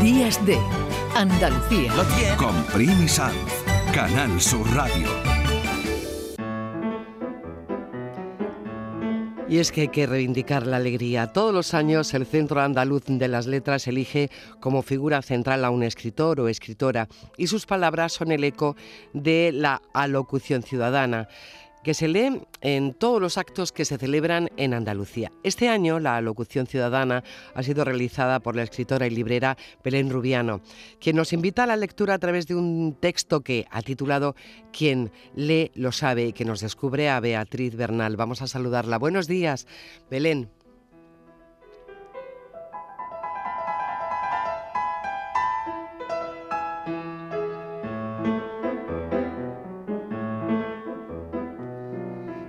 Días de Andalucía. Con Primi Sanz, Canal Sur Radio. Y es que hay que reivindicar la alegría. Todos los años el Centro Andaluz de las Letras elige como figura central a un escritor o escritora y sus palabras son el eco de la alocución ciudadana que se lee en todos los actos que se celebran en Andalucía. Este año la locución ciudadana ha sido realizada por la escritora y librera Belén Rubiano, quien nos invita a la lectura a través de un texto que ha titulado Quien lee lo sabe y que nos descubre a Beatriz Bernal. Vamos a saludarla. Buenos días, Belén.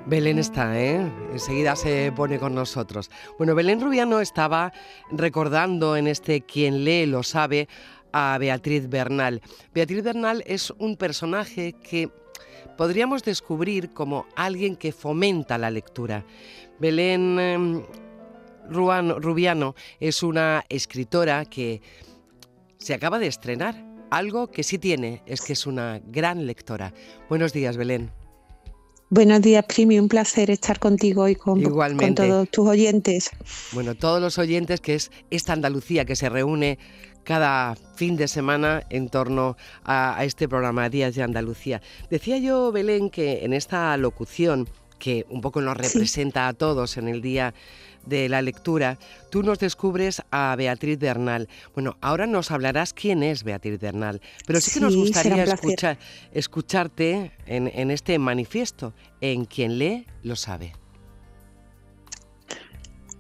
Belén está, ¿eh? Enseguida se pone con nosotros. Bueno, Belén Rubiano estaba recordando en este Quien lee lo sabe a Beatriz Bernal. Beatriz Bernal es un personaje que podríamos descubrir como alguien que fomenta la lectura. Belén em, Rubiano es una escritora que se acaba de estrenar. Algo que sí tiene es que es una gran lectora. Buenos días, Belén. Buenos días, Primi. Un placer estar contigo hoy con, con todos tus oyentes. Bueno, todos los oyentes, que es esta Andalucía que se reúne cada fin de semana en torno a, este programa Días de Andalucía. Decía yo, Belén, que en esta locución, que un poco nos representa a todos en el día de la lectura, tú nos descubres a Beatriz Bernal. Bueno, ahora nos hablarás quién es Beatriz Bernal, pero sí, que nos gustaría escuchar, escucharte en, en este manifiesto, en quien lee lo sabe.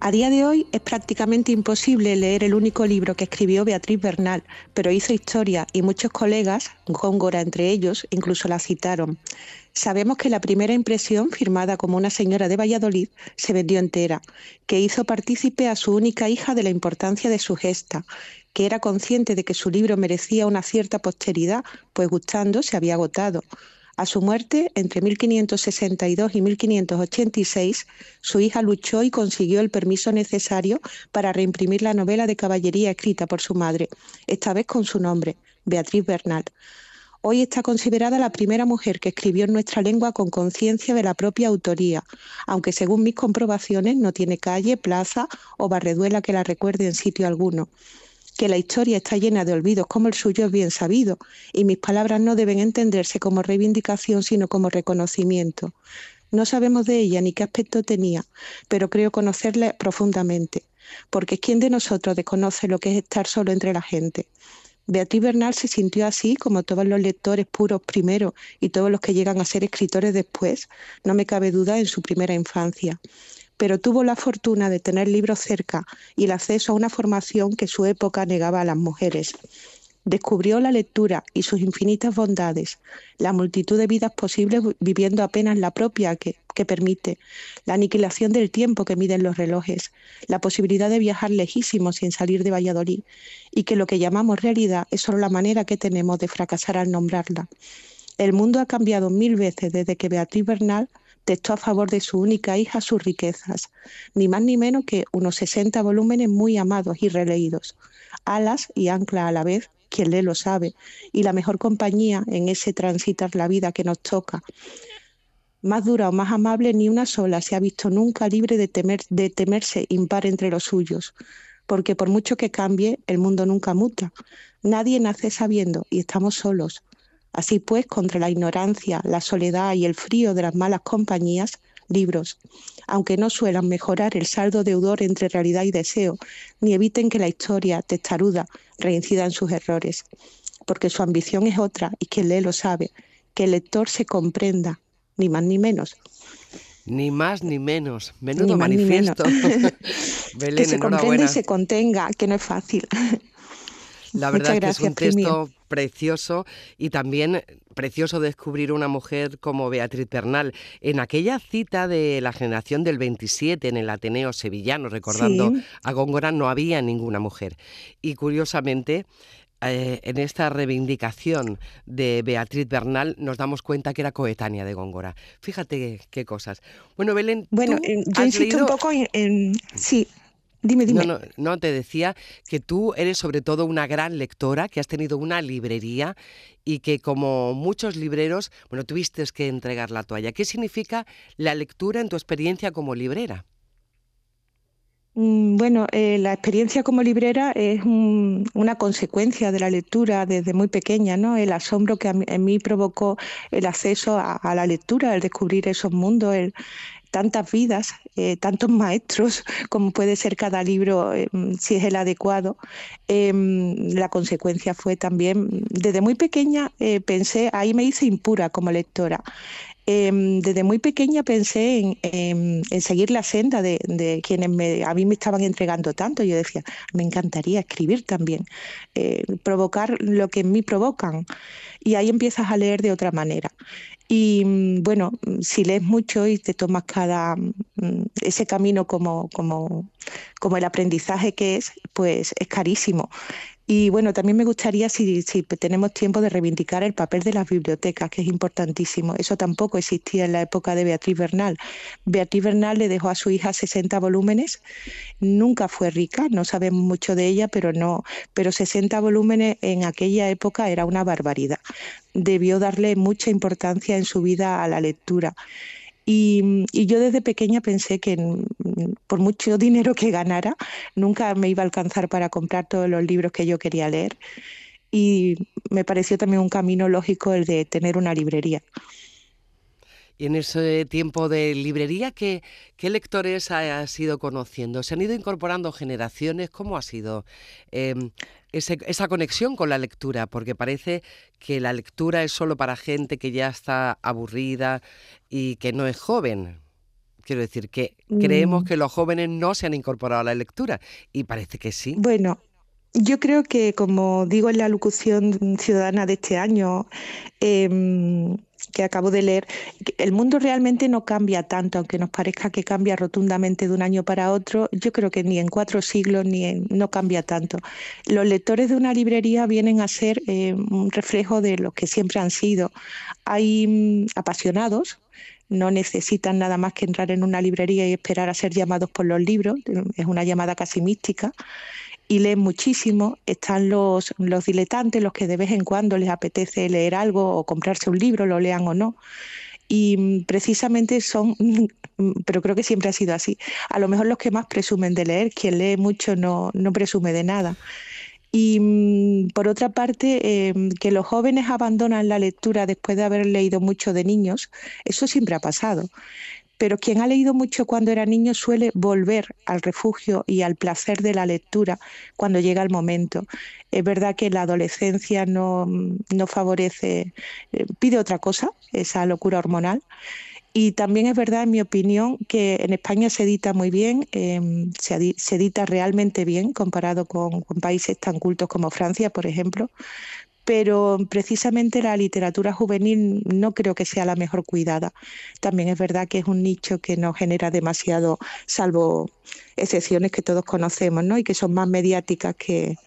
A día de hoy es prácticamente imposible leer el único libro que escribió Beatriz Bernal, pero hizo historia y muchos colegas, Góngora entre ellos, incluso la citaron. Sabemos que la primera impresión, firmada como una señora de Valladolid, se vendió entera, que hizo partícipe a su única hija de la importancia de su gesta, que era consciente de que su libro merecía una cierta posteridad, pues gustando se había agotado. A su muerte, entre 1562 y 1586, su hija luchó y consiguió el permiso necesario para reimprimir la novela de caballería escrita por su madre, esta vez con su nombre, Beatriz Bernal. Hoy está considerada la primera mujer que escribió en nuestra lengua con conciencia de la propia autoría, aunque según mis comprobaciones no tiene calle, plaza o barreduela que la recuerde en sitio alguno que la historia está llena de olvidos como el suyo es bien sabido, y mis palabras no deben entenderse como reivindicación, sino como reconocimiento. No sabemos de ella ni qué aspecto tenía, pero creo conocerla profundamente, porque ¿quién de nosotros desconoce lo que es estar solo entre la gente? Beatriz Bernal se sintió así como todos los lectores puros primero y todos los que llegan a ser escritores después, no me cabe duda, en su primera infancia pero tuvo la fortuna de tener libros cerca y el acceso a una formación que su época negaba a las mujeres. Descubrió la lectura y sus infinitas bondades, la multitud de vidas posibles viviendo apenas la propia que, permite, la aniquilación del tiempo que miden los relojes, la posibilidad de viajar lejísimos sin salir de Valladolid, y que lo que llamamos realidad es solo la manera que tenemos de fracasar al nombrarla. El mundo ha cambiado mil veces desde que Beatriz Bernal testó a favor de su única hija sus riquezas, ni más ni menos que unos 60 volúmenes muy amados y releídos, alas y ancla a la vez, quien lee lo sabe, y la mejor compañía en ese transitar la vida que nos toca. Más dura o más amable ni una sola se ha visto nunca libre de, temer, de temerse impar entre los suyos, porque por mucho que cambie, el mundo nunca muta. Nadie nace sabiendo y estamos solos. Así pues, contra la ignorancia, la soledad y el frío de las malas compañías, libros, aunque no suelan mejorar el saldo deudor entre realidad y deseo, ni eviten que la historia, testaruda, reincida en sus errores, porque su ambición es otra y quien lee lo sabe, que el lector se comprenda, ni más ni menos. Ni más ni menos. Menudo manifiesto. que se comprenda y se contenga, que no es fácil. La verdad que es un texto precioso y también precioso descubrir una mujer como Beatriz Bernal. En aquella cita de la generación del 27 en el Ateneo Sevillano, recordando a Góngora, no había ninguna mujer. Y curiosamente, eh, en esta reivindicación de Beatriz Bernal nos damos cuenta que era coetánea de Góngora. Fíjate qué cosas. Bueno, Belén. Bueno, eh, yo insisto un poco en, Sí. Dime, dime. No, no, no, te decía que tú eres sobre todo una gran lectora, que has tenido una librería y que como muchos libreros, bueno, tuviste que entregar la toalla. ¿Qué significa la lectura en tu experiencia como librera? Mm, bueno, eh, la experiencia como librera es una consecuencia de la lectura desde muy pequeña, ¿no? El asombro que en mí provocó el acceso a, la lectura, el descubrir esos mundos, el, tantas vidas, eh, tantos maestros, como puede ser cada libro, eh, si es el adecuado. Em, la consecuencia fue también, desde muy pequeña pensé, ahí me hice impura como lectora. Em, desde muy pequeña pensé en, seguir la senda de, quienes me, a mí me estaban entregando tanto. Yo decía, me encantaría escribir también, eh, provocar lo que en mí provocan. Y ahí empiezas a leer de otra manera. Y mm, bueno, si lees mucho y te tomas cada mm, ese camino como, como, como el aprendizaje que es, pues es carísimo. Y bueno, también me gustaría, si, tenemos tiempo, de reivindicar el papel de las bibliotecas, que es importantísimo. Eso tampoco existía en la época de Beatriz Bernal. Beatriz Bernal le dejó a su hija 60 volúmenes, nunca fue rica, no sabemos mucho de ella, pero no, pero 60 volúmenes en aquella época era una barbaridad. Debió darle mucha importancia en su vida a la lectura. Y, yo desde pequeña pensé que por mucho dinero que ganara, nunca me iba a alcanzar para comprar todos los libros que yo quería leer. Y me pareció también un camino lógico el de tener una librería. Y en ese tiempo de librería, ¿qué, qué lectores has ido conociendo? ¿Se han ido incorporando generaciones? ¿Cómo ha sido em, esa conexión con la lectura? Porque parece que la lectura es solo para gente que ya está aburrida y que no es joven. Quiero decir que creemos mm. que los jóvenes no se han incorporado a la lectura y parece que sí. Bueno, yo creo que, como digo en la locución ciudadana de este año, em, que acabo de leer, el mundo realmente no cambia tanto, aunque nos parezca que cambia rotundamente de un año para otro, yo creo que ni en cuatro siglos ni no cambia tanto. Los lectores de una librería vienen a ser eh, un reflejo de lo que siempre han sido. Hay mm, apasionados, no necesitan nada más que entrar en una librería y esperar a ser llamados por los libros, es una llamada casi mística y leen muchísimo. Están los, los diletantes, los que de vez en cuando les apetece leer algo o comprarse un libro, lo lean o no. Y mm, precisamente son, pero creo que siempre ha sido así, a lo mejor los que más presumen de leer, quien lee mucho no, no presume de nada. Y mm, por otra parte, em, que los jóvenes abandonan la lectura después de haber leído mucho de niños, eso siempre ha pasado pero quien ha leído mucho cuando era niño suele volver al refugio y al placer de la lectura cuando llega el momento. Es verdad que la adolescencia no, favorece, eh, pide otra cosa, esa locura hormonal. Y también es verdad, en mi opinión, que en España se edita muy bien, em, se, edita realmente bien comparado con países tan cultos como Francia, por ejemplo pero precisamente la literatura juvenil no creo que sea la mejor cuidada. También es verdad que es un nicho que no genera demasiado, salvo excepciones que todos conocemos, ¿no? Y que son más mediáticas que,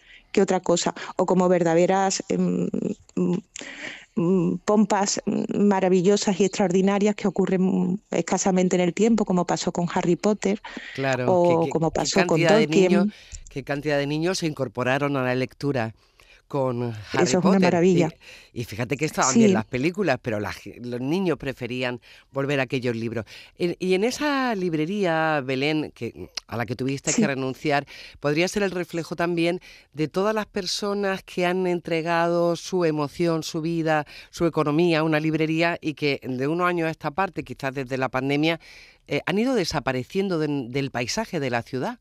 otra cosa, o como verdaderas em, mm, pompas maravillosas y extraordinarias que ocurren escasamente en el tiempo, como pasó con Harry Potter o como pasó con Tolkien. ¿Qué cantidad de niños se incorporaron a la lectura? Con Harry Eso es una maravilla. Y, fíjate que estaban bien las películas, pero los niños preferían volver a aquellos libros. y en esa librería, Belén, que, a la que tuviste que renunciar, podría ser el reflejo también de todas las personas que han entregado su emoción, su vida, su economía a una librería y que de unos años a esta parte, quizás desde la pandemia, eh, han ido desapareciendo del paisaje de la ciudad.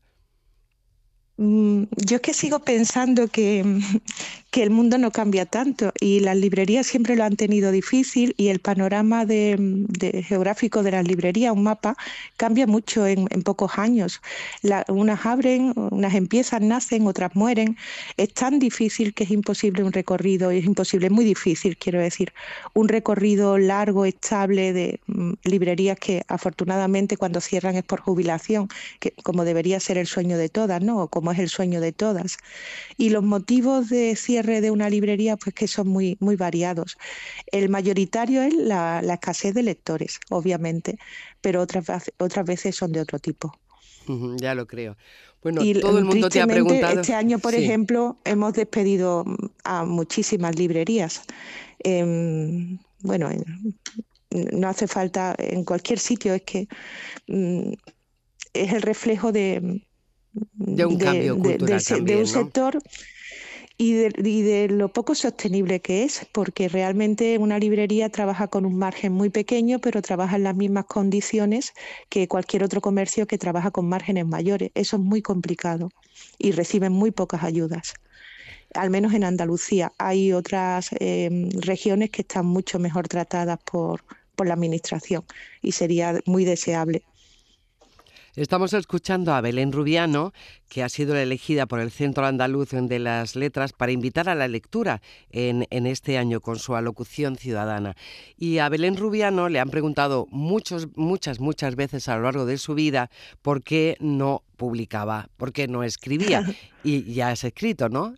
Mm, yo es que sigo pensando que, que, el mundo no cambia tanto y las librerías siempre lo han tenido difícil y el panorama geográfico de las librerías, un mapa, cambia mucho en, pocos años. unas abren, unas empiezan, nacen, otras mueren. Es tan difícil que es imposible un recorrido, es imposible, muy difícil, quiero decir, un recorrido largo, estable de mm, librerías que afortunadamente cuando cierran es por jubilación, que como debería ser el sueño de todas, ¿no? como es el sueño de todas. Y los motivos de cierre de una librería, pues que son muy, muy variados. El mayoritario es la, escasez de lectores, obviamente, pero otras, otras veces son de otro tipo. ya lo creo. Bueno, todo el mundo te ha preguntado. Este año, por ejemplo, hemos despedido a muchísimas librerías. Em, bueno, no hace falta en cualquier sitio, es que mm, es el reflejo de, de un cambio cultural de, un sector y de, lo poco sostenible que es, porque realmente una librería trabaja con un margen muy pequeño, pero trabaja en las mismas condiciones que cualquier otro comercio que trabaja con márgenes mayores. Eso es muy complicado y reciben muy pocas ayudas. Al menos en Andalucía. Hay otras em, regiones que están mucho mejor tratadas por, por la Administración y sería muy deseable. Estamos escuchando a Belén Rubiano, que ha sido elegida por el Centro Andaluz de las Letras para invitar a la lectura en, este año con su alocución ciudadana. Y a Belén Rubiano le han preguntado muchos, muchas, muchas veces a lo largo de su vida por qué no publicaba, por qué no escribía. Y ya has escrito, ¿no?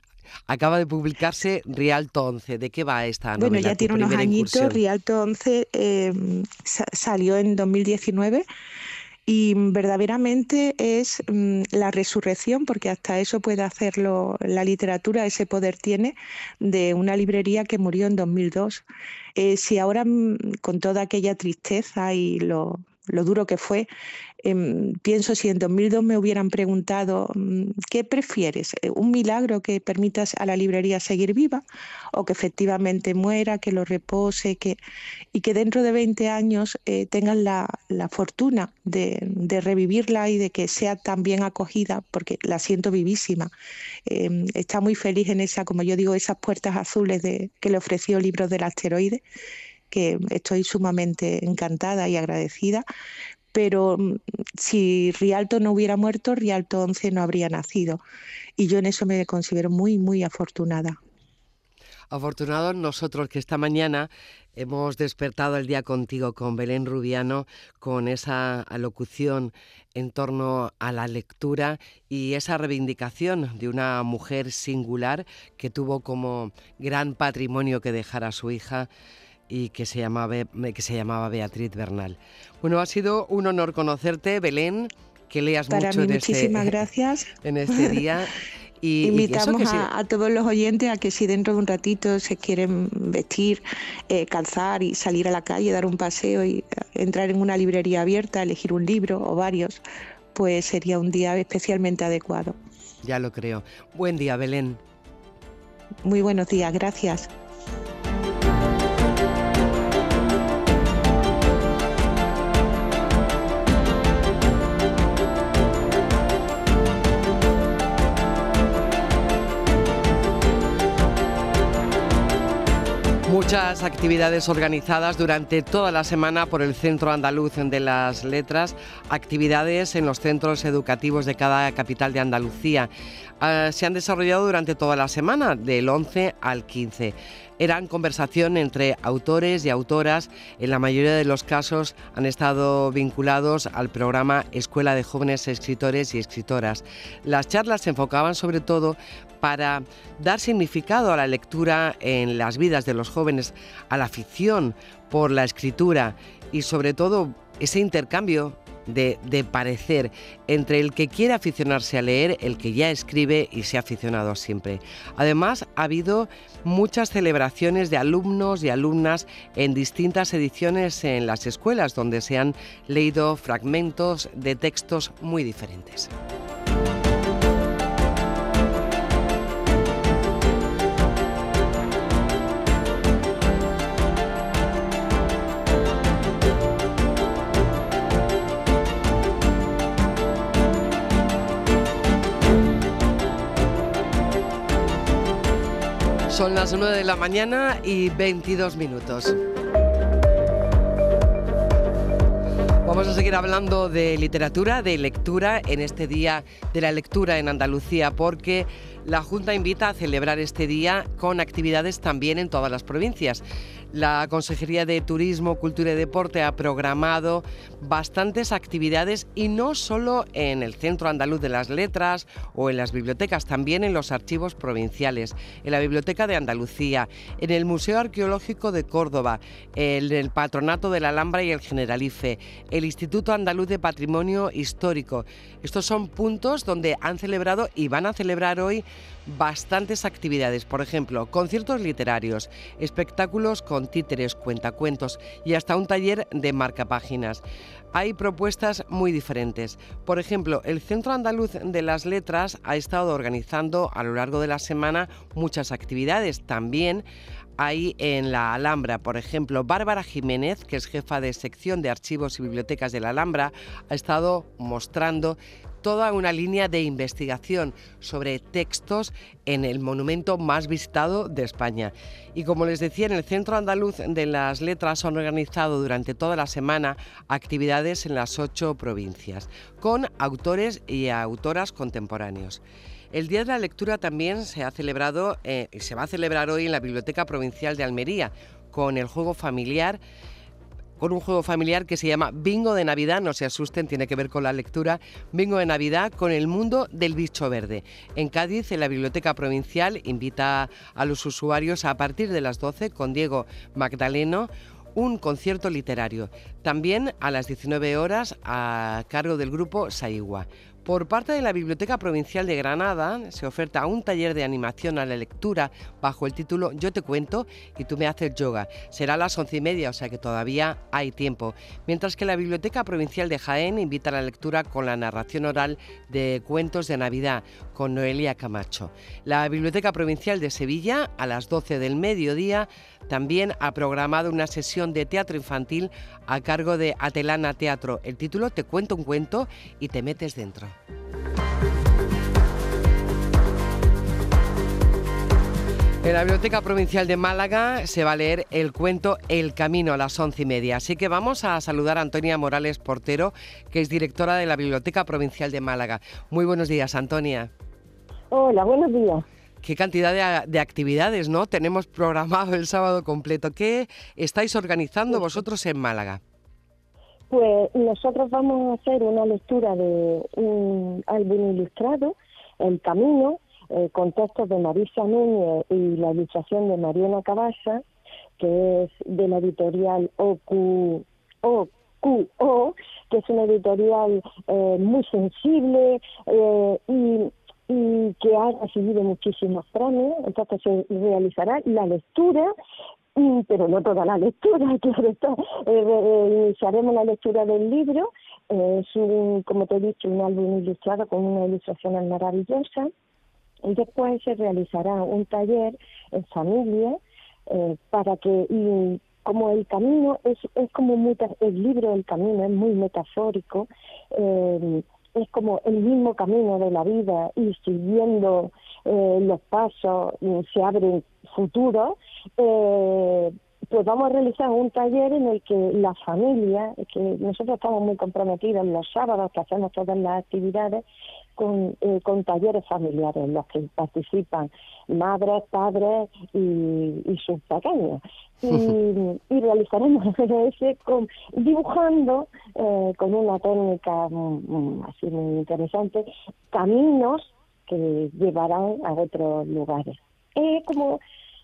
Acaba de publicarse Rialto 11. ¿De qué va esta novela? Bueno, ya tiene unos añitos. Rialto 11 eh, salió en 2019 y verdaderamente es mm, la resurrección, porque hasta eso puede hacerlo la literatura, ese poder tiene, de una librería que murió en 2002. Eh, si ahora mm, con toda aquella tristeza y lo, lo duro que fue, Em, pienso si en 2002 me hubieran preguntado, mm, ¿qué prefieres? Eh, ¿Un milagro que permita a la librería seguir viva o que efectivamente muera, que lo repose que, y que dentro de 20 años eh, tengan la, fortuna de, revivirla y de que sea tan bien acogida, porque la siento vivísima? Em, está muy feliz en esa, como yo digo, esas puertas azules de, que le ofreció Libros del Asteroide que estoy sumamente encantada y agradecida, pero mm, si Rialto no hubiera muerto, Rialto 11 no habría nacido. Y yo en eso me considero muy, muy afortunada. Afortunados nosotros que esta mañana hemos despertado el día contigo con Belén Rubiano, con esa alocución en torno a la lectura y esa reivindicación de una mujer singular que tuvo como gran patrimonio que dejar a su hija y que se llamaba, que se llamaba Beatriz Bernal. Bueno, ha sido un honor conocerte, Belén, que leas mucho en, este, gracias. en este día. Y, Invitamos a, todos los oyentes a que si dentro de un ratito se quieren vestir, eh, calzar y salir a la calle, dar un paseo y entrar en una librería abierta, elegir un libro o varios, pues sería un día especialmente adecuado. Ya lo creo. Buen día, Belén. Muy buenos días, gracias. Muchas actividades organizadas durante toda la semana por el Centro Andaluz de las Letras, actividades en los centros educativos de cada capital de Andalucía. Ah, se han desarrollado durante toda la semana, del 11 al 15 eran conversación entre autores y autoras. En la mayoría de los casos han estado vinculados al programa Escuela de Jóvenes Escritores y Escritoras. Las charlas se enfocaban sobre todo para dar significado a la lectura en las vidas de los jóvenes, a la afición por la escritura y sobre todo ese intercambio de, parecer entre el que quiere aficionarse a leer, el que ya escribe y se ha aficionado siempre. Además, ha habido muchas celebraciones de alumnos y alumnas en distintas ediciones en las escuelas donde se han leído fragmentos de textos muy diferentes. Son las 9 de la mañana y 22 minutos. Vamos a seguir hablando de literatura, de lectura en este día de la lectura en Andalucía, porque La Junta invita a celebrar este día con actividades también en todas las provincias. La Consejería de Turismo, Cultura y Deporte ha programado bastantes actividades y no solo en el Centro Andaluz de las Letras o en las bibliotecas, también en los archivos provinciales, en la Biblioteca de Andalucía, en el Museo Arqueológico de Córdoba, en el Patronato de la Alhambra y el Generalife, el Instituto Andaluz de Patrimonio Histórico. Estos son puntos donde han celebrado y van a celebrar hoy bastantes actividades, por ejemplo, conciertos literarios, espectáculos con títeres, cuentacuentos y hasta un taller de marcapáginas. Hay propuestas muy diferentes. Por ejemplo, el Centro Andaluz de las Letras ha estado organizando a lo largo de la semana muchas actividades. También hay en la Alhambra, por ejemplo, Bárbara Jiménez, que es jefa de sección de archivos y bibliotecas de la Alhambra, ha estado mostrando toda una línea de investigación sobre textos en el monumento más visitado de España. Y como les decía, en el Centro Andaluz de las Letras han organizado durante toda la semana actividades en las ocho provincias, con autores y autoras contemporáneos. El Día de la Lectura también se ha celebrado eh, y se va a celebrar hoy en la Biblioteca Provincial de Almería, con el juego familiar con un juego familiar que se llama Bingo de Navidad, no se asusten, tiene que ver con la lectura, Bingo de Navidad con el mundo del bicho verde. En Cádiz, en la Biblioteca Provincial, invita a los usuarios a partir de las 12 con Diego Magdaleno un concierto literario. También a las 19 horas a cargo del grupo Saigua. Por parte de la Biblioteca Provincial de Granada se oferta un taller de animación a la lectura bajo el título Yo te cuento y tú me haces yoga. Será a las once y media, o sea que todavía hay tiempo. Mientras que la Biblioteca Provincial de Jaén invita a la lectura con la narración oral de cuentos de Navidad con Noelia Camacho. La Biblioteca Provincial de Sevilla a las 12 del mediodía también ha programado una sesión de teatro infantil a cargo de Atelana Teatro. El título Te cuento un cuento y te metes dentro. En la Biblioteca Provincial de Málaga se va a leer el cuento El Camino a las once y media. Así que vamos a saludar a Antonia Morales Portero, que es directora de la Biblioteca Provincial de Málaga. Muy buenos días, Antonia. Hola, buenos días. Qué cantidad de, actividades, ¿no? Tenemos programado el sábado completo. ¿Qué estáis organizando vosotros en Málaga? Pues nosotros vamos a hacer una lectura de un álbum ilustrado, El Camino, eh, con textos de Marisa Núñez y la ilustración de Mariana Cabasa, que es de la editorial OQ, OQO, que es una editorial eh, muy sensible eh, y y que ha recibido muchísimos premios, entonces se realizará la lectura pero no toda la lectura, claro está. Eh, la lectura del libro, es un, como te he dicho, un álbum ilustrado con una ilustración maravillosa, y después se realizará un taller en familia eh, para que, y como el camino es, es como muy, el libro del camino es muy metafórico, eh, es como el mismo camino de la vida y siguiendo eh, los pasos se abren futuros, eh, pues vamos a realizar un taller en el que la familia, que nosotros estamos muy comprometidos los sábados que hacemos todas las actividades, con, eh, con talleres familiares en los que participan madres, padres y, sus pequeños. Y, realizaremos ese con, dibujando eh, con una técnica así muy interesante caminos que llevarán a otros lugares. Es como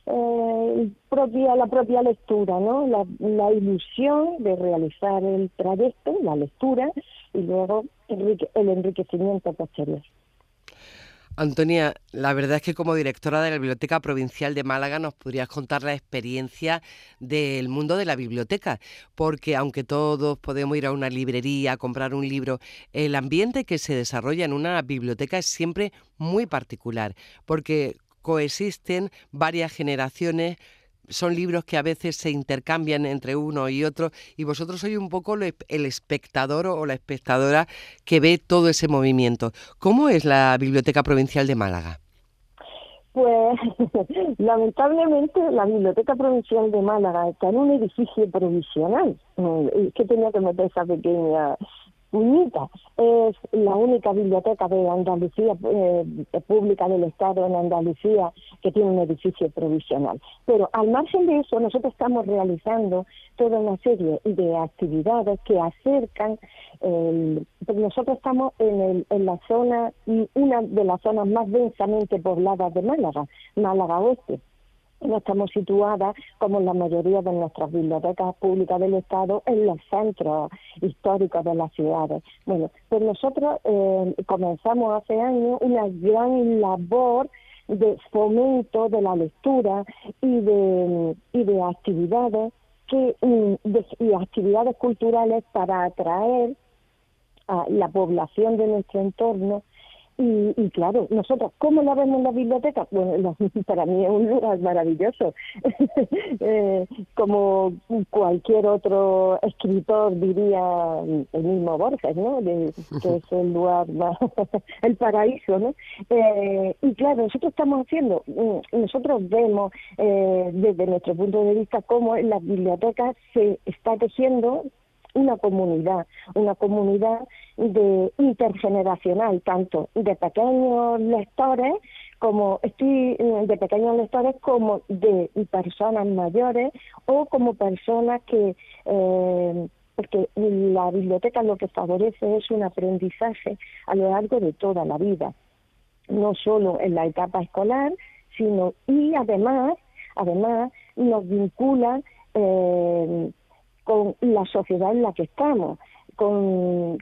eh, propia, la propia lectura, ¿no? La, la, ilusión de realizar el trayecto, la lectura y luego el enriquecimiento posterior. Antonia, la verdad es que como directora de la Biblioteca Provincial de Málaga nos podrías contar la experiencia del mundo de la biblioteca, porque aunque todos podemos ir a una librería a comprar un libro, el ambiente que se desarrolla en una biblioteca es siempre muy particular, porque coexisten varias generaciones son libros que a veces se intercambian entre uno y otro y vosotros sois un poco el espectador o la espectadora que ve todo ese movimiento. ¿Cómo es la Biblioteca Provincial de Málaga? Pues lamentablemente la Biblioteca Provincial de Málaga está en un edificio provisional. Es que tenía que meter esa pequeña Puñita es la única biblioteca de Andalucía, eh, pública del Estado en Andalucía, que tiene un edificio provisional. Pero al margen de eso, nosotros estamos realizando toda una serie de actividades que acercan, pues nosotros estamos en, en la zona, una de las zonas más densamente pobladas de Málaga, Málaga Oeste no estamos situadas, como la mayoría de nuestras bibliotecas públicas del Estado, en los centros históricos de las ciudades. Bueno, pues nosotros eh, comenzamos hace años una gran labor de fomento de la lectura y de, y de actividades que mm, y actividades culturales para atraer a la población de nuestro entorno y, claro, nosotros, ¿cómo la vemos en la biblioteca? Bueno, para mí es un lugar maravilloso. Eh, como cualquier otro escritor diría el mismo Borges, ¿no? que es el lugar, el paraíso, ¿no? Eh, y claro, nosotros estamos haciendo, mm, nosotros vemos eh, desde nuestro punto de vista cómo en las bibliotecas se está tejiendo una comunidad, una comunidad de intergeneracional, tanto de pequeños lectores como estoy de pequeños lectores como de personas mayores o como personas que eh, porque la biblioteca lo que favorece es un aprendizaje a lo largo de toda la vida, no solo en la etapa escolar, sino y además, además nos vincula eh, con la sociedad en la que estamos, con,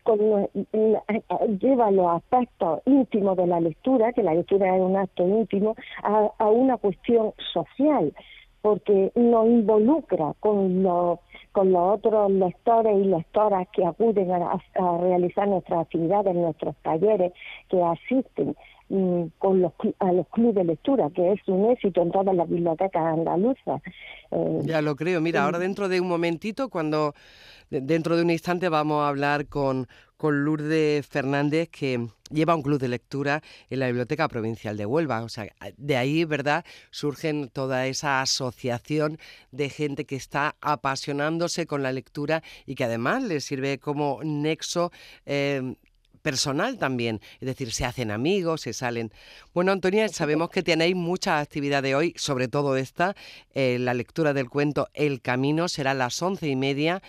lleva los aspectos íntimos de la lectura, que la lectura es un acto íntimo, a, una cuestión social, porque nos involucra con los, con los otros lectores y lectoras que acuden a, a realizar nuestras actividades, nuestros talleres, que asisten con los, a los clubes de lectura, que es un éxito en todas las bibliotecas andaluzas. Eh, ya lo creo. Mira, ahora dentro de un momentito, cuando dentro de un instante vamos a hablar con, con Lourdes Fernández, que lleva un club de lectura en la Biblioteca Provincial de Huelva. O sea, de ahí, ¿verdad?, surgen toda esa asociación de gente que está apasionándose con la lectura y que además le sirve como nexo eh, personal también, es decir, se hacen amigos, se salen. Bueno, Antonia, sabemos que tenéis muchas actividades hoy, sobre todo esta, eh, la lectura del cuento El Camino será a las once y media.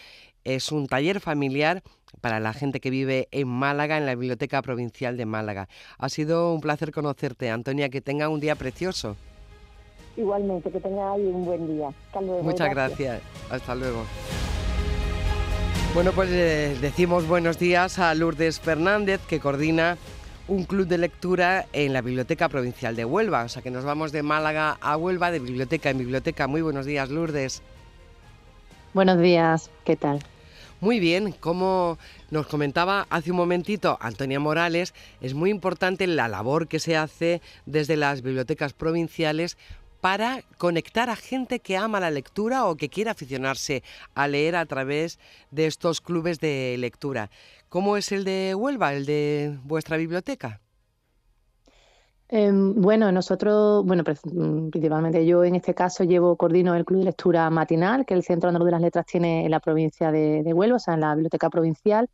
Es un taller familiar para la gente que vive en Málaga, en la Biblioteca Provincial de Málaga. Ha sido un placer conocerte, Antonia, que tenga un día precioso. Igualmente, que tenga un buen día. Hasta luego. Muchas gracias. Hasta luego. Bueno, pues eh, decimos buenos días a Lourdes Fernández, que coordina un club de lectura en la Biblioteca Provincial de Huelva. O sea que nos vamos de Málaga a Huelva, de biblioteca en biblioteca. Muy buenos días, Lourdes. Buenos días, ¿qué tal? Muy bien, como nos comentaba hace un momentito Antonia Morales, es muy importante la labor que se hace desde las bibliotecas provinciales para conectar a gente que ama la lectura o que quiere aficionarse a leer a través de estos clubes de lectura. ¿Cómo es el de Huelva, el de vuestra biblioteca? Em, bueno, nosotros, bueno, mm, principalmente yo en este caso llevo, coordino el Club de Lectura Matinal, que el Centro Andaluz de las Letras tiene en la provincia de, de Huelva, o sea, en la Biblioteca Provincial,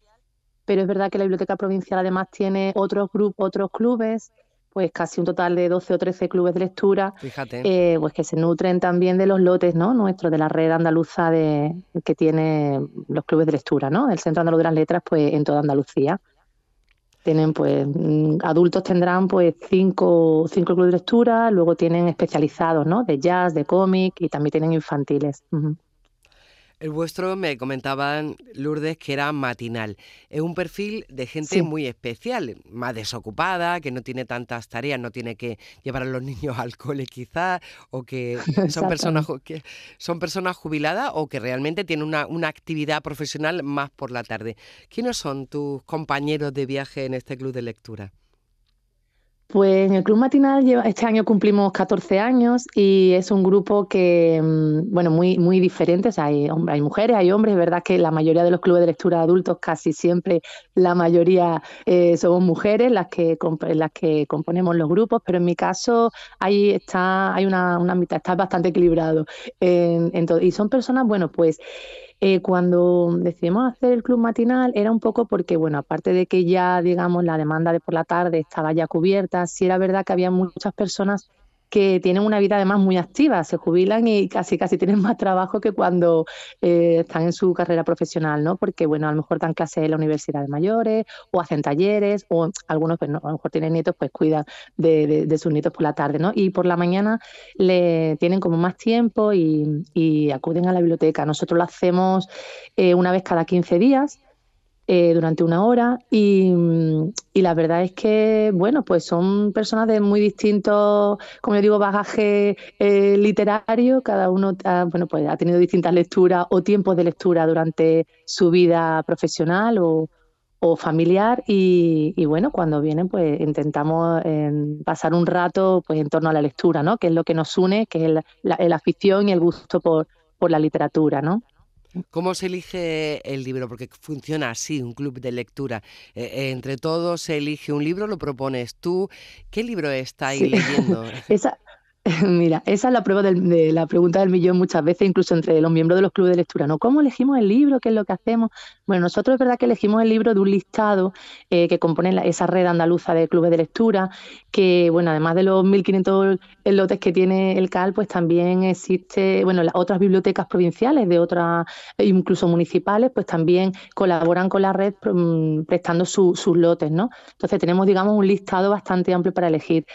pero es verdad que la Biblioteca Provincial además tiene otros grupos, otros clubes pues casi un total de 12 o 13 clubes de lectura, eh, pues que se nutren también de los lotes ¿no? nuestros, de la red andaluza de, que tiene los clubes de lectura, ¿no? El Centro Andaluz de las Letras, pues en toda Andalucía. Tienen, pues, mm, adultos tendrán, pues, cinco, cinco clubes de lectura, luego tienen especializados, ¿no? De jazz, de cómic y también tienen infantiles. El vuestro me comentaban, Lourdes, que era matinal. Es un perfil de gente muy especial, más desocupada, que no tiene tantas tareas, no tiene que llevar a los niños al cole quizá, o que son personas, que son personas jubiladas o que realmente tienen una, una actividad profesional más por la tarde. ¿Quiénes son tus compañeros de viaje en este club de lectura? Pues en el Club Matinal este año cumplimos 14 años y es un grupo que, mm, bueno, muy, muy diferente. hay, hay mujeres, hay hombres. Es verdad que la mayoría de los clubes de lectura de adultos, casi siempre la mayoría eh, somos mujeres las que, las que componemos los grupos, pero en mi caso ahí está, hay una, mitad, está bastante equilibrado. y son personas, bueno, pues Eh, cuando decidimos hacer el club matinal era un poco porque, bueno, aparte de que ya, digamos, la demanda de por la tarde estaba ya cubierta, sí era verdad que había muchas personas que tienen una vida además muy activa, se jubilan y casi casi tienen más trabajo que cuando eh, están en su carrera profesional, ¿no? Porque, bueno, a lo mejor dan clases en la universidad de mayores o hacen talleres o algunos, pues, no, a lo mejor tienen nietos, pues cuidan de, de, sus nietos por la tarde, ¿no? Y por la mañana le tienen como más tiempo y, y acuden a la biblioteca. Nosotros lo hacemos eh, una vez cada 15 días eh, durante una hora y, la verdad es que, bueno, pues son personas de muy distintos, como yo digo, bagaje eh, literario, cada uno ha, bueno, pues ha tenido distintas lecturas o tiempos de lectura durante su vida profesional o, familiar y, bueno, cuando vienen pues intentamos pasar un rato pues en torno a la lectura, ¿no? Que es lo que nos une, que es la, la afición y el gusto por, por la literatura, ¿no? ¿Cómo se elige el libro? Porque funciona así, un club de lectura. Eh, eh, entre todos se elige un libro, lo propones tú. ¿Qué libro estáis leyendo? Esa, Mira, esa es la prueba de la pregunta del millón muchas veces, incluso entre los miembros de los clubes de lectura, ¿no? ¿Cómo elegimos el libro? ¿Qué es lo que hacemos? Bueno, nosotros es verdad que elegimos el libro de un listado eh, que compone esa red andaluza de clubes de lectura, que, bueno, además de los 1.500 lotes que tiene el CAL, pues también existe, bueno, las otras bibliotecas provinciales de otras, e incluso municipales, pues también colaboran con la red mm, prestando sus lotes, ¿no? Entonces tenemos, digamos, un listado bastante amplio para elegir.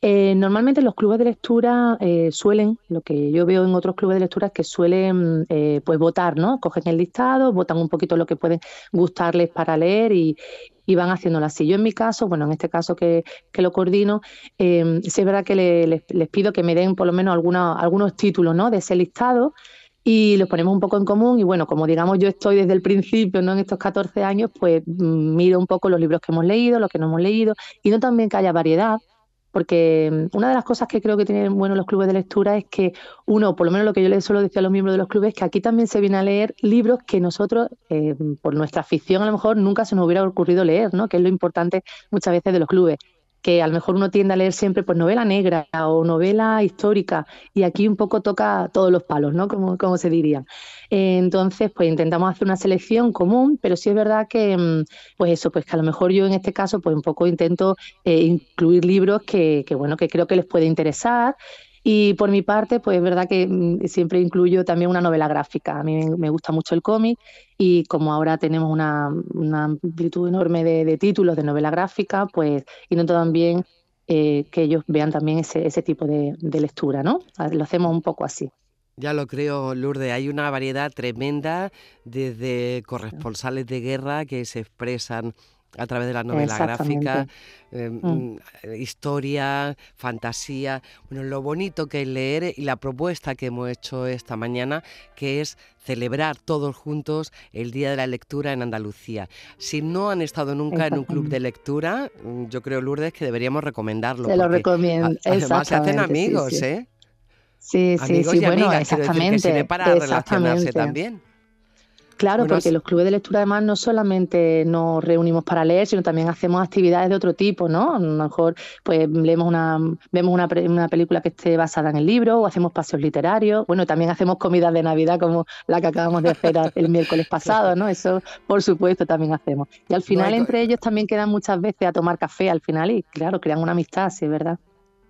Eh, normalmente los clubes de lectura eh, suelen, lo que yo veo en otros clubes de lectura es que suelen eh, pues votar, ¿no? Cogen el listado, votan un poquito lo que pueden gustarles para leer y, van haciéndolo así. Yo en mi caso, bueno, en este caso que, lo coordino, sí es verdad que les, pido que me den por lo menos algunos títulos ¿no? de ese listado y los ponemos un poco en común y bueno, como digamos yo estoy desde el principio, ¿no? En estos 14 años, pues mm, miro un poco los libros que hemos leído, los que no hemos leído y no también que haya variedad, porque mm, una de las cosas que creo que tienen bueno los clubes de lectura es que uno, por lo menos lo que yo les suelo decir a los miembros de los clubes, es que aquí también se viene a leer libros que nosotros, eh, por nuestra afición, a lo mejor nunca se nos hubiera ocurrido leer, ¿no? Que es lo importante muchas veces de los clubes que a lo mejor uno tiende a leer siempre pues novela negra o novela histórica y aquí un poco toca todos los palos, ¿no? Como, se diría. entonces, pues intentamos hacer una selección común, pero sí es verdad que, mm, pues eso, pues que a lo mejor yo en este caso pues un poco intento eh, incluir libros que, que, bueno, que creo que les puede interesar y por mi parte, pues es verdad que mm, siempre incluyo también una novela gráfica. A mí me gusta mucho el cómic y como ahora tenemos una, amplitud enorme de, títulos de novela gráfica, pues intento también eh, que ellos vean también ese, ese tipo de, de lectura, ¿no? Lo hacemos un poco así. Ya lo creo, Lourdes. Hay una variedad tremenda desde corresponsales de guerra que se expresan a través de la novela gráfica, eh, mm. Mm, historia, fantasía. Bueno, lo bonito que es leer y la propuesta que hemos hecho esta mañana, que es celebrar todos juntos el Día de la Lectura en Andalucía. Si no han estado nunca en un club de lectura, mm, yo creo, Lourdes, que deberíamos recomendarlo. Se lo recomiendo. Además, se hacen amigos, ¿eh? Sí, sí, sí, bueno, exactamente. para relacionarse también. Claro, porque los clubes de lectura además no solamente nos reunimos para leer, sino también hacemos actividades de otro tipo, ¿no? A lo mejor pues leemos una, vemos una, una película que esté basada en el libro o hacemos paseos literarios. Bueno, también hacemos comidas de Navidad como la que acabamos de hacer el miércoles pasado, ¿no? Eso por supuesto también hacemos. Y al final entre ellos también quedan muchas veces a tomar café al final y claro, crean una amistad, sí, es verdad.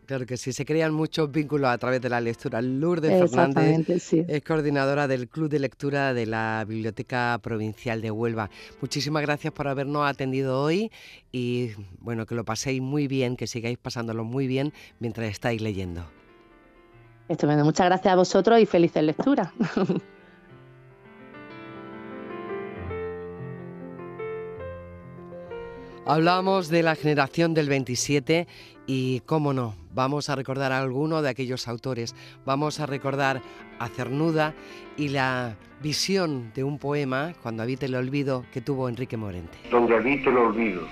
Claro que sí, se crean muchos vínculos a través de la lectura. Lourdes Fernández es coordinadora del Club de Lectura de la Biblioteca Provincial de Huelva. Muchísimas gracias por habernos atendido hoy y bueno, que lo paséis muy bien, que sigáis pasándolo muy bien mientras estáis leyendo. Estupendo, muchas gracias a vosotros y felices lecturas. Hablamos de la generación del 27 y, cómo no, vamos a recordar a alguno de aquellos autores. Vamos a recordar a Cernuda y la visión de un poema, Cuando habite el olvido, que tuvo Enrique Morente. Donde habite el olvido,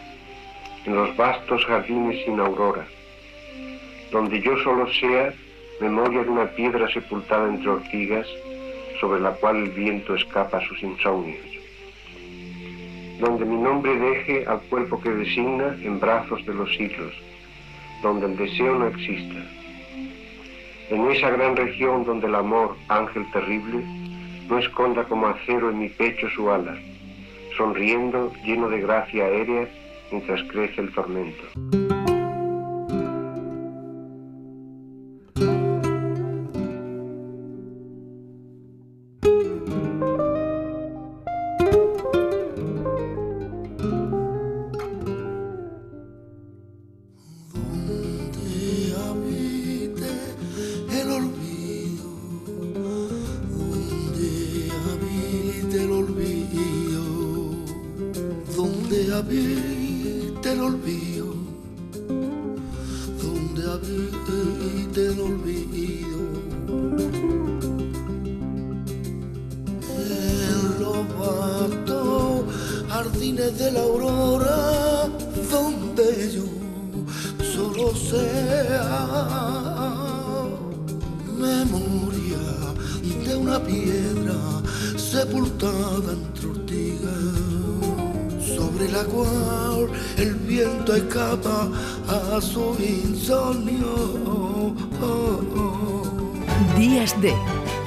en los vastos jardines sin aurora, donde yo solo sea memoria de una piedra sepultada entre ortigas, sobre la cual el viento escapa sus insomnios donde mi nombre deje al cuerpo que designa en brazos de los siglos, donde el deseo no exista. En esa gran región donde el amor, ángel terrible, no esconda como acero en mi pecho su ala, sonriendo, lleno de gracia aérea, mientras crece el tormento.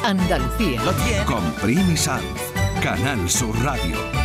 Andalucía. Con Primi Canal Sur Radio.